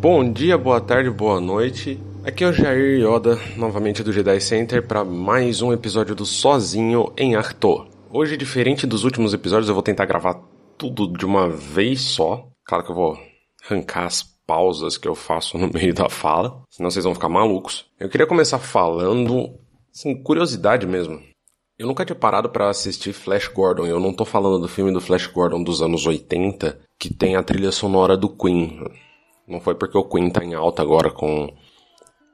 Bom dia, boa tarde, boa noite. Aqui é o Jair Yoda, novamente do Jedi Center, para mais um episódio do Sozinho em Arthur. Hoje, diferente dos últimos episódios, eu vou tentar gravar tudo de uma vez só. Claro que eu vou arrancar as pausas que eu faço no meio da fala, senão vocês vão ficar malucos. Eu queria começar falando, assim, curiosidade mesmo. Eu nunca tinha parado para assistir Flash Gordon. Eu não tô falando do filme do Flash Gordon dos anos 80, que tem a trilha sonora do Queen. Não foi porque o Queen tá em alta agora com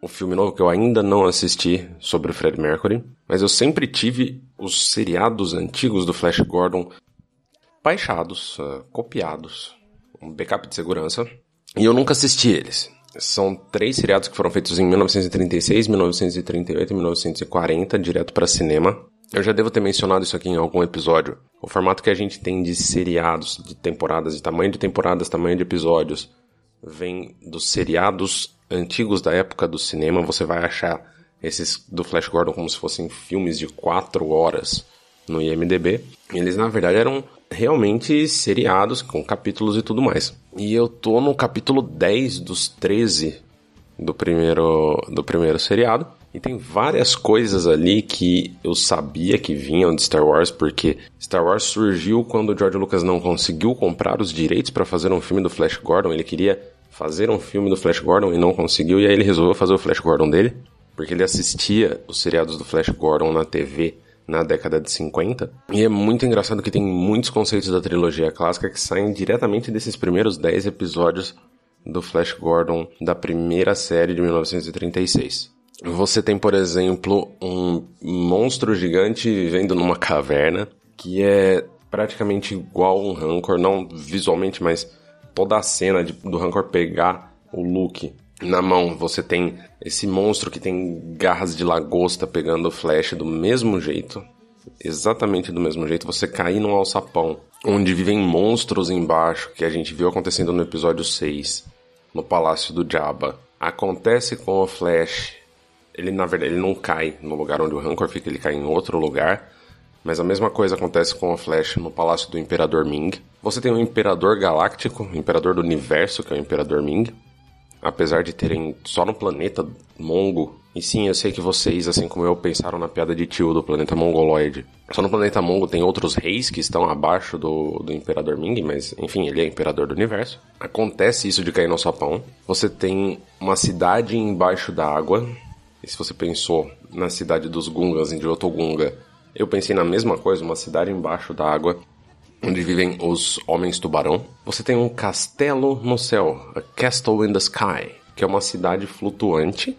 o filme novo que eu ainda não assisti sobre o Fred Mercury, mas eu sempre tive os seriados antigos do Flash Gordon baixados, uh, copiados, um backup de segurança, e eu nunca assisti eles. São três seriados que foram feitos em 1936, 1938 e 1940, direto para cinema. Eu já devo ter mencionado isso aqui em algum episódio. O formato que a gente tem de seriados, de temporadas, de tamanho de temporadas, tamanho de episódios, vem dos seriados antigos da época do cinema. Você vai achar esses do Flash Gordon como se fossem filmes de 4 horas no IMDB. Eles na verdade eram realmente seriados com capítulos e tudo mais. E eu tô no capítulo 10 dos 13 do primeiro do primeiro seriado. E tem várias coisas ali que eu sabia que vinham de Star Wars, porque Star Wars surgiu quando o George Lucas não conseguiu comprar os direitos para fazer um filme do Flash Gordon. Ele queria fazer um filme do Flash Gordon e não conseguiu, e aí ele resolveu fazer o Flash Gordon dele, porque ele assistia os seriados do Flash Gordon na TV na década de 50. E é muito engraçado que tem muitos conceitos da trilogia clássica que saem diretamente desses primeiros 10 episódios do Flash Gordon da primeira série de 1936. Você tem, por exemplo, um monstro gigante vivendo numa caverna que é praticamente igual um Rancor, não visualmente, mas toda a cena de, do Rancor pegar o Luke na mão. Você tem esse monstro que tem garras de lagosta pegando o Flash do mesmo jeito. Exatamente do mesmo jeito. Você cair num alçapão onde vivem monstros embaixo, que a gente viu acontecendo no episódio 6, no Palácio do Jabba. Acontece com o Flash ele na verdade ele não cai no lugar onde o Rancor fica, ele cai em outro lugar. Mas a mesma coisa acontece com o Flash no Palácio do Imperador Ming. Você tem o Imperador Galáctico, o Imperador do Universo, que é o Imperador Ming. Apesar de terem só no planeta Mongo. E sim, eu sei que vocês, assim como eu, pensaram na piada de tio do planeta Mongoloide. Só no planeta Mongo tem outros reis que estão abaixo do, do Imperador Ming, mas enfim, ele é Imperador do Universo. Acontece isso de cair no sapão. Você tem uma cidade embaixo da água, e se você pensou na cidade dos Gungas, em Jotogunga, eu pensei na mesma coisa, uma cidade embaixo da água, onde vivem os homens tubarão. Você tem um castelo no céu, a Castle in the Sky, que é uma cidade flutuante.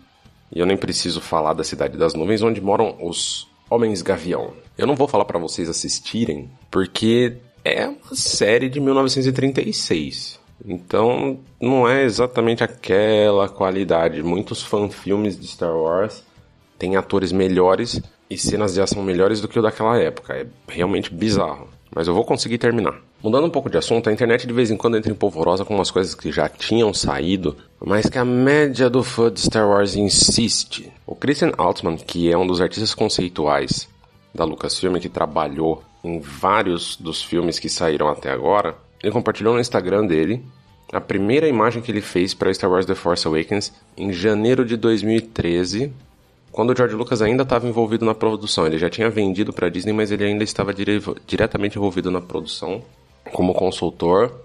E eu nem preciso falar da cidade das nuvens, onde moram os homens gavião. Eu não vou falar para vocês assistirem, porque é uma série de 1936. Então, não é exatamente aquela qualidade. Muitos fanfilmes de Star Wars têm atores melhores e cenas de ação melhores do que o daquela época. É realmente bizarro. Mas eu vou conseguir terminar. Mudando um pouco de assunto, a internet de vez em quando entra em polvorosa com umas coisas que já tinham saído, mas que a média do fã de Star Wars insiste. O Christian Altman, que é um dos artistas conceituais da Lucasfilm, que trabalhou em vários dos filmes que saíram até agora, ele compartilhou no Instagram dele a primeira imagem que ele fez para Star Wars The Force Awakens em janeiro de 2013, quando o George Lucas ainda estava envolvido na produção. Ele já tinha vendido para Disney, mas ele ainda estava dire diretamente envolvido na produção como consultor,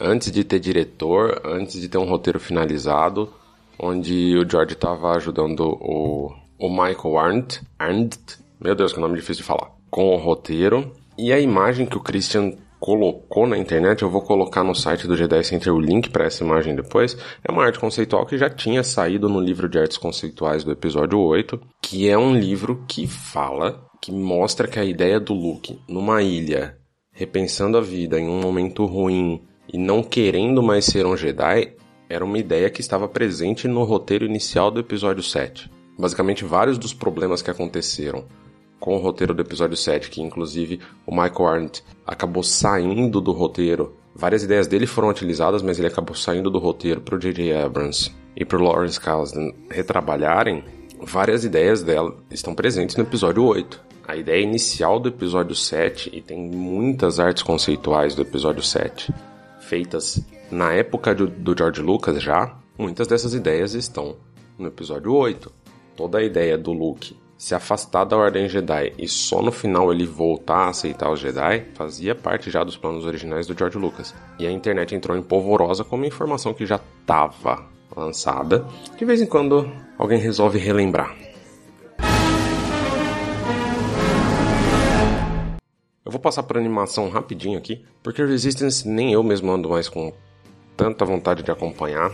antes de ter diretor, antes de ter um roteiro finalizado, onde o George estava ajudando o, o Michael Arndt, Arndt, meu Deus, que nome difícil de falar, com o roteiro. E a imagem que o Christian colocou na internet, eu vou colocar no site do G10 Center o link para essa imagem depois. É uma arte conceitual que já tinha saído no livro de artes conceituais do episódio 8, que é um livro que fala, que mostra que a ideia do Luke numa ilha, repensando a vida em um momento ruim e não querendo mais ser um Jedi, era uma ideia que estava presente no roteiro inicial do episódio 7. Basicamente, vários dos problemas que aconteceram com o roteiro do episódio 7, que inclusive o Michael Arndt acabou saindo do roteiro. Várias ideias dele foram utilizadas, mas ele acabou saindo do roteiro para o J.J. Abrams e para o Lawrence Kasdan retrabalharem. Várias ideias dela estão presentes no episódio 8. A ideia inicial do episódio 7, e tem muitas artes conceituais do episódio 7 feitas na época do, do George Lucas já, muitas dessas ideias estão no episódio 8. Toda a ideia do Luke se afastar da Ordem Jedi e só no final ele voltar a aceitar os Jedi fazia parte já dos planos originais do George Lucas. E a internet entrou em polvorosa com uma informação que já estava lançada. De vez em quando alguém resolve relembrar. Eu vou passar por animação rapidinho aqui, porque Resistance nem eu mesmo ando mais com tanta vontade de acompanhar.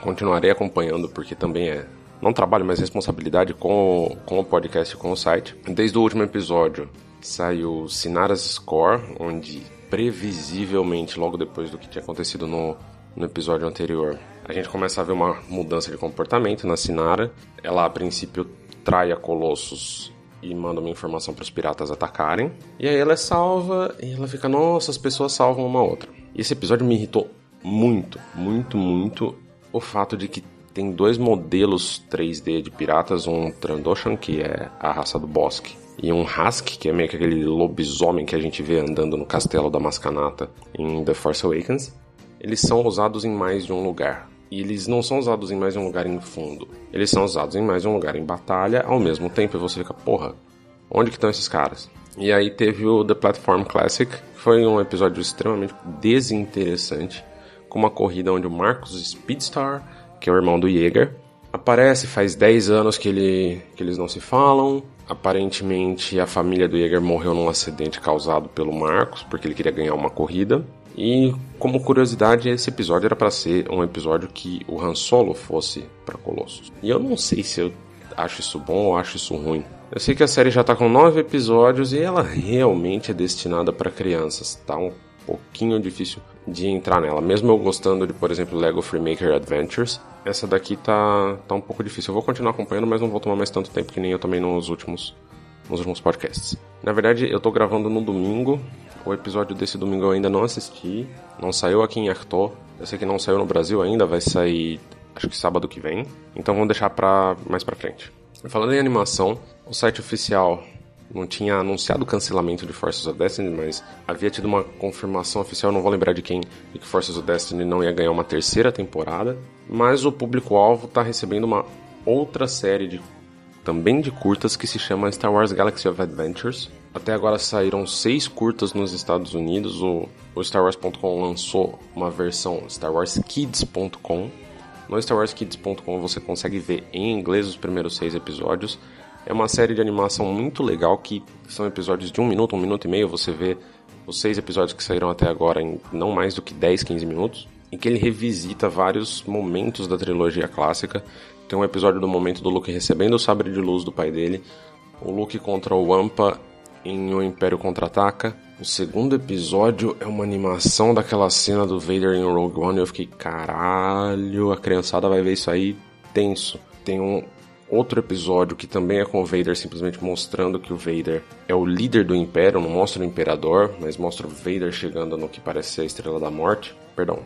Continuarei acompanhando porque também é não trabalho mais responsabilidade com, com o podcast com o site. Desde o último episódio saiu Sinara's Score, onde previsivelmente, logo depois do que tinha acontecido no, no episódio anterior, a gente começa a ver uma mudança de comportamento na Sinara. Ela a princípio trai a Colossus e manda uma informação para os piratas atacarem. E aí ela é salva e ela fica, nossa, as pessoas salvam uma outra. E esse episódio me irritou muito, muito, muito o fato de que tem dois modelos 3D de piratas, um Trandoshan, que é a raça do bosque, e um Husk, que é meio que aquele lobisomem que a gente vê andando no castelo da Mascanata em The Force Awakens. Eles são usados em mais de um lugar. E eles não são usados em mais de um lugar em fundo. Eles são usados em mais de um lugar em batalha ao mesmo tempo. E você fica, porra, onde que estão esses caras? E aí teve o The Platform Classic, que foi um episódio extremamente desinteressante, com uma corrida onde o Marcos Speedstar que é o irmão do Jäger. Aparece, faz 10 anos que, ele, que eles não se falam. Aparentemente, a família do Jäger morreu num acidente causado pelo Marcos, porque ele queria ganhar uma corrida. E, como curiosidade, esse episódio era para ser um episódio que o Han Solo fosse para Colossus. E eu não sei se eu acho isso bom ou acho isso ruim. Eu sei que a série já tá com nove episódios e ela realmente é destinada para crianças. Tá um pouquinho difícil de entrar nela. Mesmo eu gostando de, por exemplo, Lego Freemaker Adventures, essa daqui tá, tá um pouco difícil. Eu vou continuar acompanhando, mas não vou tomar mais tanto tempo que nem eu também nos últimos, nos últimos podcasts. Na verdade, eu tô gravando no domingo. O episódio desse domingo eu ainda não assisti. Não saiu aqui em Arthur. Eu sei que não saiu no Brasil ainda, vai sair acho que sábado que vem. Então vamos deixar pra mais pra frente. Falando em animação, o site oficial não tinha anunciado o cancelamento de Forces of Destiny, mas havia tido uma confirmação oficial, não vou lembrar de quem, de que Forces of Destiny não ia ganhar uma terceira temporada. Mas o público-alvo está recebendo uma outra série de também de curtas que se chama Star Wars Galaxy of Adventures. Até agora saíram seis curtas nos Estados Unidos. O, o StarWars.com lançou uma versão StarWarsKids.com. No StarWarsKids.com você consegue ver em inglês os primeiros seis episódios é uma série de animação muito legal que são episódios de um minuto, um minuto e meio. Você vê os seis episódios que saíram até agora em não mais do que 10, 15 minutos. Em que ele revisita vários momentos da trilogia clássica. Tem um episódio do momento do Luke recebendo o sabre de luz do pai dele. O Luke contra o Wampa em O Império Contra-Ataca. O segundo episódio é uma animação daquela cena do Vader em Rogue One. E eu fiquei, caralho, a criançada vai ver isso aí tenso. Tem um outro episódio que também é com o Vader simplesmente mostrando que o Vader é o líder do Império, não mostra o Imperador, mas mostra o Vader chegando no que parece ser a Estrela da Morte. Perdão,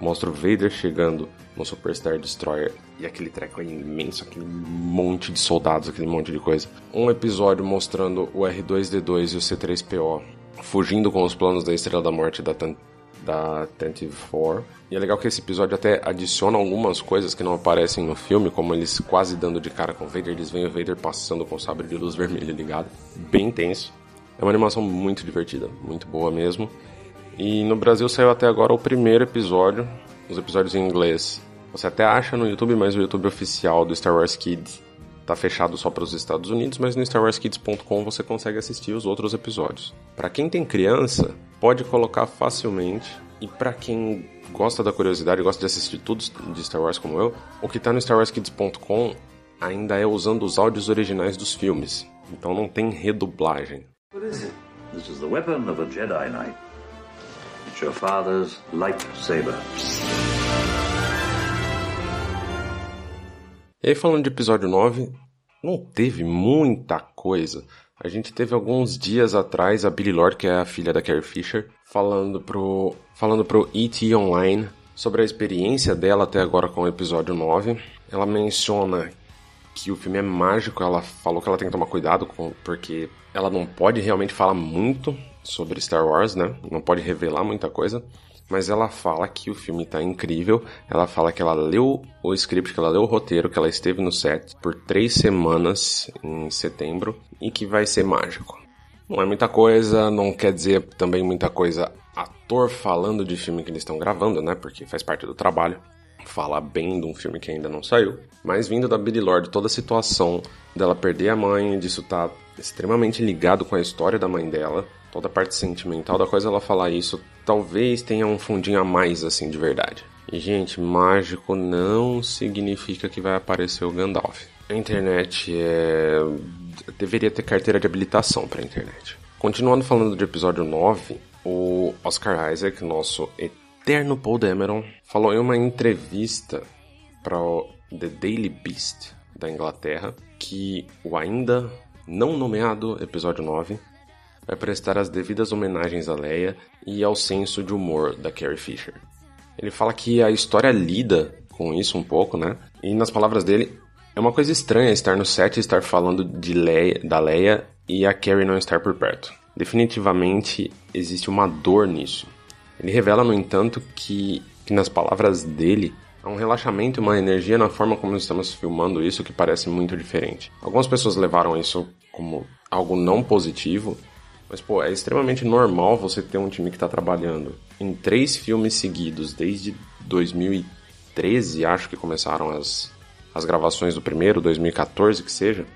mostra o Vader chegando no Superstar Destroyer e aquele treco é imenso, aquele monte de soldados, aquele monte de coisa. Um episódio mostrando o R2D2 e o C3PO fugindo com os planos da Estrela da Morte da da Attentive 4. E é legal que esse episódio até adiciona algumas coisas que não aparecem no filme, como eles quase dando de cara com o Vader, eles veem o Vader passando com o sabre de luz vermelho ligado. Bem tenso. É uma animação muito divertida, muito boa mesmo. E no Brasil saiu até agora o primeiro episódio, os episódios em inglês. Você até acha no YouTube, mas o YouTube oficial do Star Wars Kids tá fechado só para os Estados Unidos, mas no StarWarsKids.com você consegue assistir os outros episódios. Para quem tem criança, pode colocar facilmente. E para quem gosta da curiosidade, gosta de assistir tudo de Star Wars como eu, o que está no StarWarsKids.com ainda é usando os áudios originais dos filmes. Então não tem redublagem. This is the weapon of a Jedi Knight. It's your father's lightsaber. E aí, falando de episódio 9, não teve muita coisa. A gente teve alguns dias atrás a Billy Lord, que é a filha da Carrie Fisher, falando pro, falando pro E.T. Online sobre a experiência dela até agora com o episódio 9. Ela menciona que o filme é mágico, ela falou que ela tem que tomar cuidado com, porque ela não pode realmente falar muito sobre Star Wars, né? Não pode revelar muita coisa. Mas ela fala que o filme tá incrível. Ela fala que ela leu o script, que ela leu o roteiro, que ela esteve no set por três semanas em setembro e que vai ser mágico. Não é muita coisa, não quer dizer também muita coisa ator falando de filme que eles estão gravando, né? Porque faz parte do trabalho. Falar bem de um filme que ainda não saiu. Mas vindo da Billy Lord, toda a situação dela perder a mãe, disso tá extremamente ligado com a história da mãe dela, toda a parte sentimental da coisa, ela falar isso talvez tenha um fundinho a mais, assim, de verdade. E, gente, mágico não significa que vai aparecer o Gandalf. A internet é... deveria ter carteira de habilitação para a internet. Continuando falando do episódio 9, o Oscar Isaac, nosso eterno Paul Dameron, falou em uma entrevista para o The Daily Beast da Inglaterra que o ainda não nomeado episódio 9 vai prestar as devidas homenagens a Leia e ao senso de humor da Carrie Fisher. Ele fala que a história lida com isso um pouco, né? E nas palavras dele, é uma coisa estranha estar no set e estar falando de Leia, da Leia e a Carrie não estar por perto. Definitivamente existe uma dor nisso. Ele revela, no entanto, que, que nas palavras dele há um relaxamento e uma energia na forma como estamos filmando isso que parece muito diferente. Algumas pessoas levaram isso como algo não positivo, mas, pô, é extremamente normal você ter um time que está trabalhando em três filmes seguidos desde 2013, acho que começaram as, as gravações do primeiro, 2014 que seja,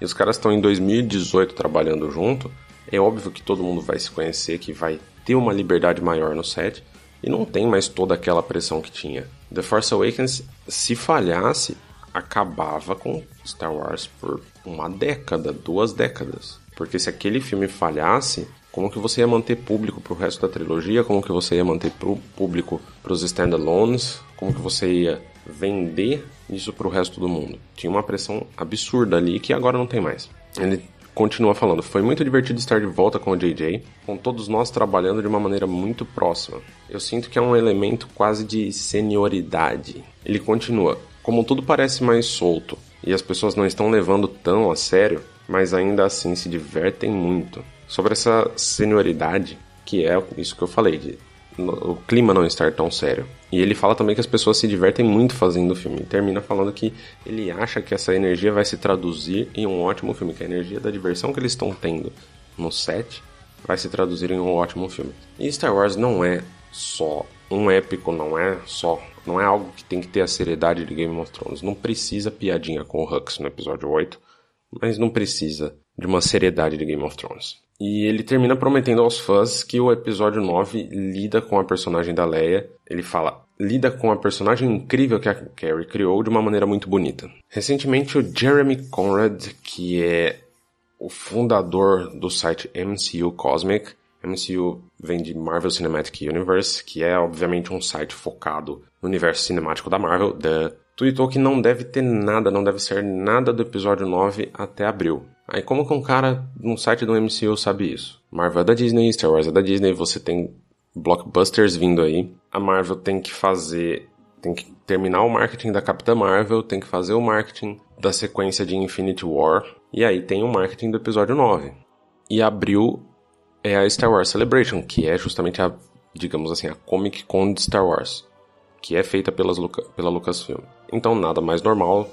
e os caras estão em 2018 trabalhando junto. É óbvio que todo mundo vai se conhecer, que vai ter uma liberdade maior no set, e não tem mais toda aquela pressão que tinha. The Force Awakens, se falhasse, acabava com Star Wars por uma década, duas décadas. Porque se aquele filme falhasse, como que você ia manter público pro resto da trilogia? Como que você ia manter pro público pros standalones? Como que você ia vender isso pro resto do mundo? Tinha uma pressão absurda ali que agora não tem mais. Ele continua falando: Foi muito divertido estar de volta com o JJ, com todos nós trabalhando de uma maneira muito próxima. Eu sinto que é um elemento quase de senioridade. Ele continua: Como tudo parece mais solto e as pessoas não estão levando tão a sério, mas ainda assim se divertem muito. Sobre essa senioridade, que é isso que eu falei, de o clima não estar tão sério. E ele fala também que as pessoas se divertem muito fazendo o filme. E termina falando que ele acha que essa energia vai se traduzir em um ótimo filme, que a energia da diversão que eles estão tendo no set vai se traduzir em um ótimo filme. E Star Wars não é só um épico, não é só. Não é algo que tem que ter a seriedade de Game of Thrones. Não precisa piadinha com o Hux no episódio 8 mas não precisa de uma seriedade de Game of Thrones. E ele termina prometendo aos fãs que o episódio 9 lida com a personagem da Leia. Ele fala, lida com a personagem incrível que a Carrie criou de uma maneira muito bonita. Recentemente, o Jeremy Conrad, que é o fundador do site MCU Cosmic, MCU vem de Marvel Cinematic Universe, que é obviamente um site focado no universo cinemático da Marvel, da tweetou que não deve ter nada, não deve ser nada do episódio 9 até abril. Aí como que um cara num site do MCU sabe isso? Marvel é da Disney, Star Wars é da Disney, você tem blockbusters vindo aí. A Marvel tem que fazer, tem que terminar o marketing da Capitã Marvel, tem que fazer o marketing da sequência de Infinity War, e aí tem o marketing do episódio 9. E abril é a Star Wars Celebration, que é justamente a, digamos assim, a Comic Con de Star Wars que é feita pelas Luca, pela Lucasfilm. Então, nada mais normal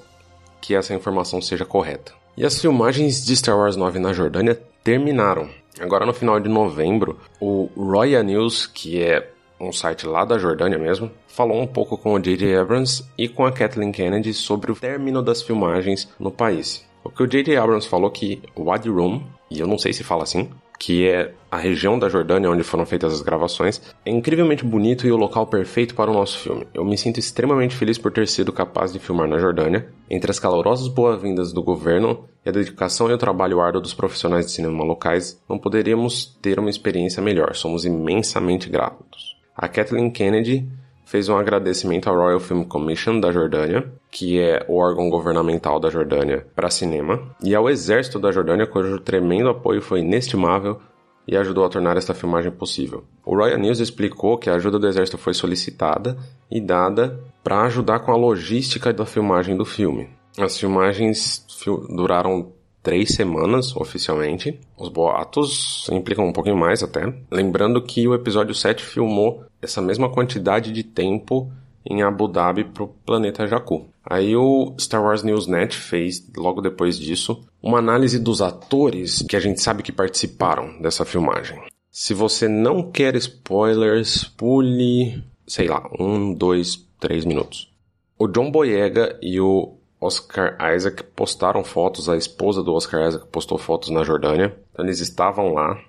que essa informação seja correta. E as filmagens de Star Wars 9 na Jordânia terminaram. Agora, no final de novembro, o Royal News, que é um site lá da Jordânia mesmo, falou um pouco com o J.J. Abrams e com a Kathleen Kennedy sobre o término das filmagens no país. O que o J.J. Abrams falou que Wadi Rum, e eu não sei se fala assim, que é a região da Jordânia onde foram feitas as gravações, é incrivelmente bonito e o local perfeito para o nosso filme. Eu me sinto extremamente feliz por ter sido capaz de filmar na Jordânia. Entre as calorosas boas-vindas do governo e a dedicação e o trabalho árduo dos profissionais de cinema locais, não poderíamos ter uma experiência melhor. Somos imensamente gratos. A Kathleen Kennedy fez um agradecimento à Royal Film Commission da Jordânia, que é o órgão governamental da Jordânia para cinema, e ao Exército da Jordânia, cujo tremendo apoio foi inestimável e ajudou a tornar esta filmagem possível. O Royal News explicou que a ajuda do exército foi solicitada e dada para ajudar com a logística da filmagem do filme. As filmagens duraram três semanas oficialmente. Os boatos implicam um pouquinho mais até. Lembrando que o episódio 7 filmou essa mesma quantidade de tempo em Abu Dhabi para o planeta Jakku. Aí o Star Wars News Net fez, logo depois disso, uma análise dos atores que a gente sabe que participaram dessa filmagem. Se você não quer spoilers, pule, sei lá, um, dois, três minutos. O John Boyega e o Oscar Isaac postaram fotos, a esposa do Oscar Isaac postou fotos na Jordânia, então eles estavam lá.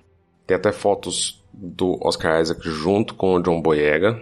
Tem até fotos do Oscar Isaac junto com o John Boyega.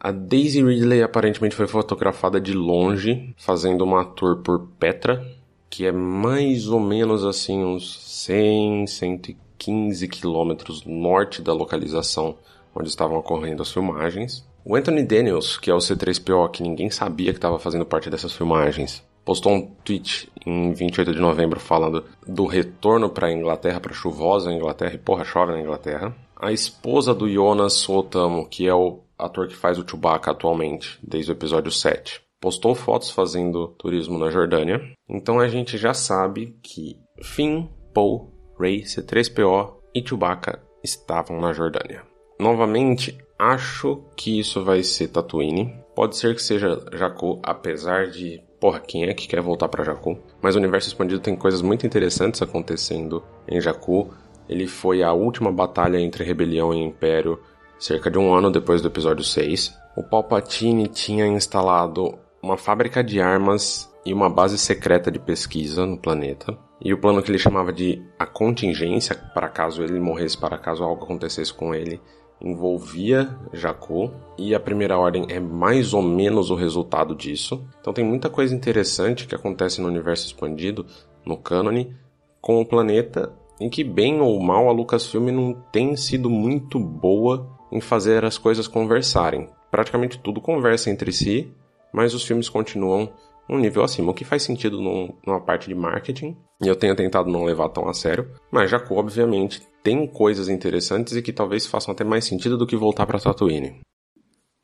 A Daisy Ridley aparentemente foi fotografada de longe, fazendo uma tour por Petra, que é mais ou menos assim uns 100, 115 quilômetros norte da localização onde estavam ocorrendo as filmagens. O Anthony Daniels, que é o C3PO, que ninguém sabia que estava fazendo parte dessas filmagens, postou um tweet em 28 de novembro falando do retorno para a Inglaterra, para chuvosa Inglaterra, e porra, chove na Inglaterra. A esposa do Jonas Sotamo, que é o ator que faz o Chewbacca atualmente, desde o episódio 7, postou fotos fazendo turismo na Jordânia. Então a gente já sabe que Finn, Poe, Rey, C3PO e Chewbacca estavam na Jordânia. Novamente, acho que isso vai ser Tatooine. Pode ser que seja Jakku, apesar de porra, quem é que quer voltar para Jakku? Mas o universo expandido tem coisas muito interessantes acontecendo em Jakku. Ele foi a última batalha entre rebelião e império cerca de um ano depois do episódio 6. O Palpatine tinha instalado uma fábrica de armas e uma base secreta de pesquisa no planeta. E o plano que ele chamava de a contingência, para caso ele morresse, para caso algo acontecesse com ele, envolvia Jakku e a Primeira Ordem é mais ou menos o resultado disso. Então tem muita coisa interessante que acontece no universo expandido, no cânone, com o planeta em que bem ou mal a Lucasfilm não tem sido muito boa em fazer as coisas conversarem. Praticamente tudo conversa entre si, mas os filmes continuam um nível acima, o que faz sentido num, numa parte de marketing, e eu tenho tentado não levar tão a sério, mas Jakku, obviamente, tem coisas interessantes e que talvez façam até mais sentido do que voltar para Tatooine.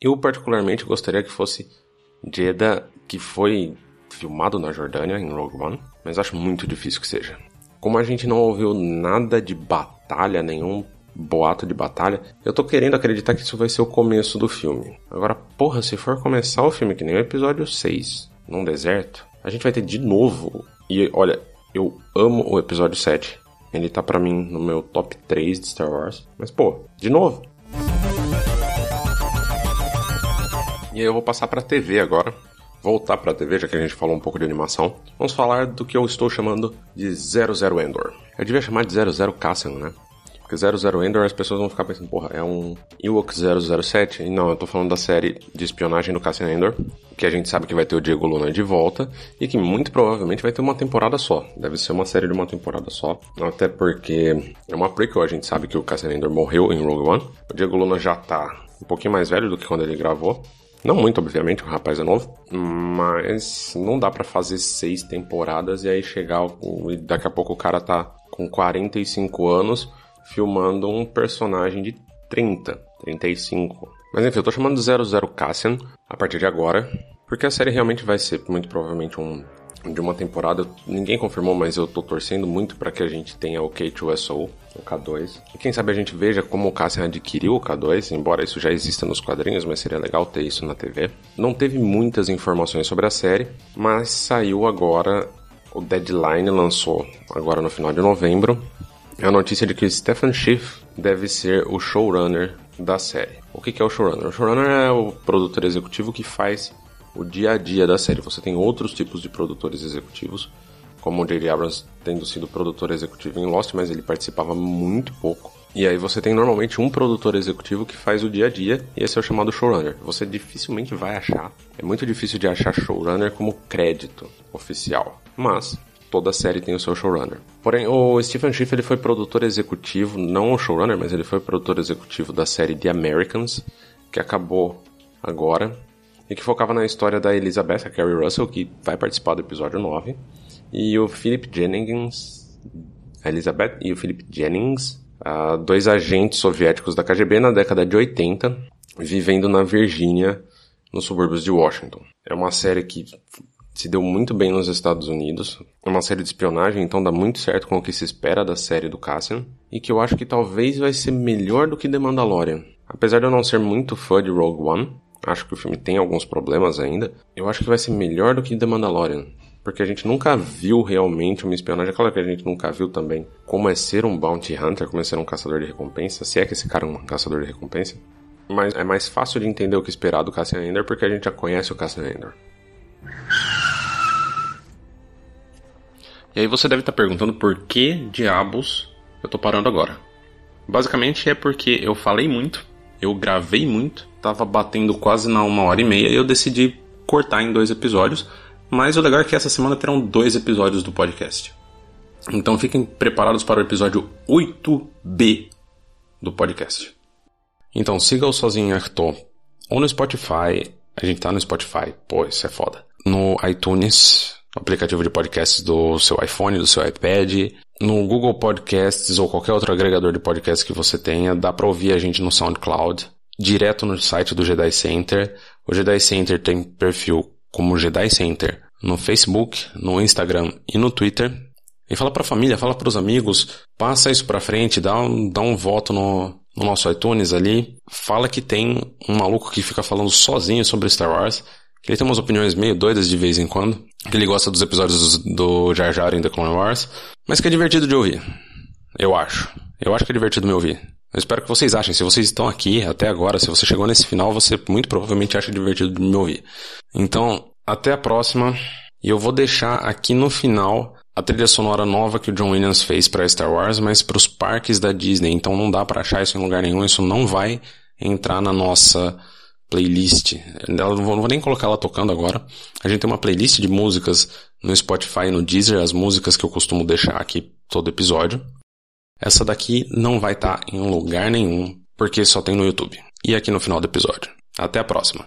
Eu particularmente gostaria que fosse Jeddah, que foi filmado na Jordânia, em Rogue One, mas acho muito difícil que seja. Como a gente não ouviu nada de batalha, nenhum boato de batalha, eu tô querendo acreditar que isso vai ser o começo do filme. Agora, porra, se for começar o filme que nem o episódio 6, num deserto, a gente vai ter de novo. E olha, eu amo o episódio 7. Ele tá para mim no meu top 3 de Star Wars. Mas pô, de novo. E aí eu vou passar pra TV agora. Voltar pra TV, já que a gente falou um pouco de animação. Vamos falar do que eu estou chamando de 00 Endor. Eu devia chamar de 00 Cassian, né? Porque 00 Endor as pessoas vão ficar pensando, porra, é um Ewok 007? E não, eu tô falando da série de espionagem do Cassian Endor, que a gente sabe que vai ter o Diego Luna de volta e que muito provavelmente vai ter uma temporada só. Deve ser uma série de uma temporada só. Até porque é uma prequel, a gente sabe que o Cassian Endor morreu em Rogue One. O Diego Luna já tá um pouquinho mais velho do que quando ele gravou. Não muito, obviamente, o rapaz é novo, mas não dá para fazer seis temporadas e aí chegar e daqui a pouco o cara tá com 45 anos filmando um personagem de 30, 35. Mas enfim, eu tô chamando de 00 Cassian a partir de agora, porque a série realmente vai ser muito provavelmente um de uma temporada. Ninguém confirmou, mas eu tô torcendo muito para que a gente tenha o K2SO, o K2. E quem sabe a gente veja como o Cassian adquiriu o K2, embora isso já exista nos quadrinhos, mas seria legal ter isso na TV. Não teve muitas informações sobre a série, mas saiu agora o Deadline lançou agora no final de novembro a notícia de que Stephen Schiff deve ser o showrunner da série. O que é o showrunner? O showrunner é o produtor executivo que faz o dia a dia da série. Você tem outros tipos de produtores executivos, como o J.J. Abrams tendo sido produtor executivo em Lost, mas ele participava muito pouco. E aí você tem normalmente um produtor executivo que faz o dia a dia, e esse é o chamado showrunner. Você dificilmente vai achar, é muito difícil de achar showrunner como crédito oficial. Mas toda série tem o seu showrunner. Porém, o Stephen Schiff ele foi produtor executivo, não o showrunner, mas ele foi produtor executivo da série The Americans, que acabou agora, e que focava na história da Elizabeth, a Carrie Russell, que vai participar do episódio 9, e o Philip Jennings, a Elizabeth e o Philip Jennings, uh, dois agentes soviéticos da KGB na década de 80, vivendo na Virgínia, nos subúrbios de Washington. É uma série que se deu muito bem nos Estados Unidos. É uma série de espionagem, então dá muito certo com o que se espera da série do Cassian. E que eu acho que talvez vai ser melhor do que The Mandalorian. Apesar de eu não ser muito fã de Rogue One, acho que o filme tem alguns problemas ainda, eu acho que vai ser melhor do que The Mandalorian. Porque a gente nunca viu realmente uma espionagem, aquela que a gente nunca viu também, como é ser um bounty hunter, como é ser um caçador de recompensa, se é que esse cara é um caçador de recompensa. Mas é mais fácil de entender o que esperar do Cassian Ender porque a gente já conhece o Cassian Ender. E aí você deve estar perguntando por que diabos eu tô parando agora. Basicamente é porque eu falei muito, eu gravei muito, tava batendo quase na uma hora e meia e eu decidi cortar em dois episódios. Mas o legal é que essa semana terão dois episódios do podcast. Então fiquem preparados para o episódio 8B do podcast. Então siga o Sozinho Arthur ou no Spotify. A gente tá no Spotify, pô, isso é foda. No iTunes, aplicativo de podcasts do seu iPhone, do seu iPad, no Google Podcasts ou qualquer outro agregador de podcasts que você tenha, dá para ouvir a gente no SoundCloud, direto no site do Jedi Center. O Jedi Center tem perfil como Jedi Center no Facebook, no Instagram e no Twitter. E fala pra família, fala pros amigos, passa isso pra frente, dá um, dá um voto no, no nosso iTunes ali. Fala que tem um maluco que fica falando sozinho sobre Star Wars ele tem umas opiniões meio doidas de vez em quando, que ele gosta dos episódios do Jar Jar em The Clone Wars, mas que é divertido de ouvir. Eu acho. Eu acho que é divertido me ouvir. Eu espero que vocês achem. Se vocês estão aqui até agora, se você chegou nesse final, você muito provavelmente acha divertido de me ouvir. Então, até a próxima. E eu vou deixar aqui no final a trilha sonora nova que o John Williams fez para Star Wars, mas para os parques da Disney. Então não dá para achar isso em lugar nenhum. Isso não vai entrar na nossa playlist. Ela, não, vou, não vou nem colocar ela tocando agora. A gente tem uma playlist de músicas no Spotify e no Deezer, as músicas que eu costumo deixar aqui todo episódio. Essa daqui não vai estar tá em lugar nenhum, porque só tem no YouTube. E aqui no final do episódio. Até a próxima.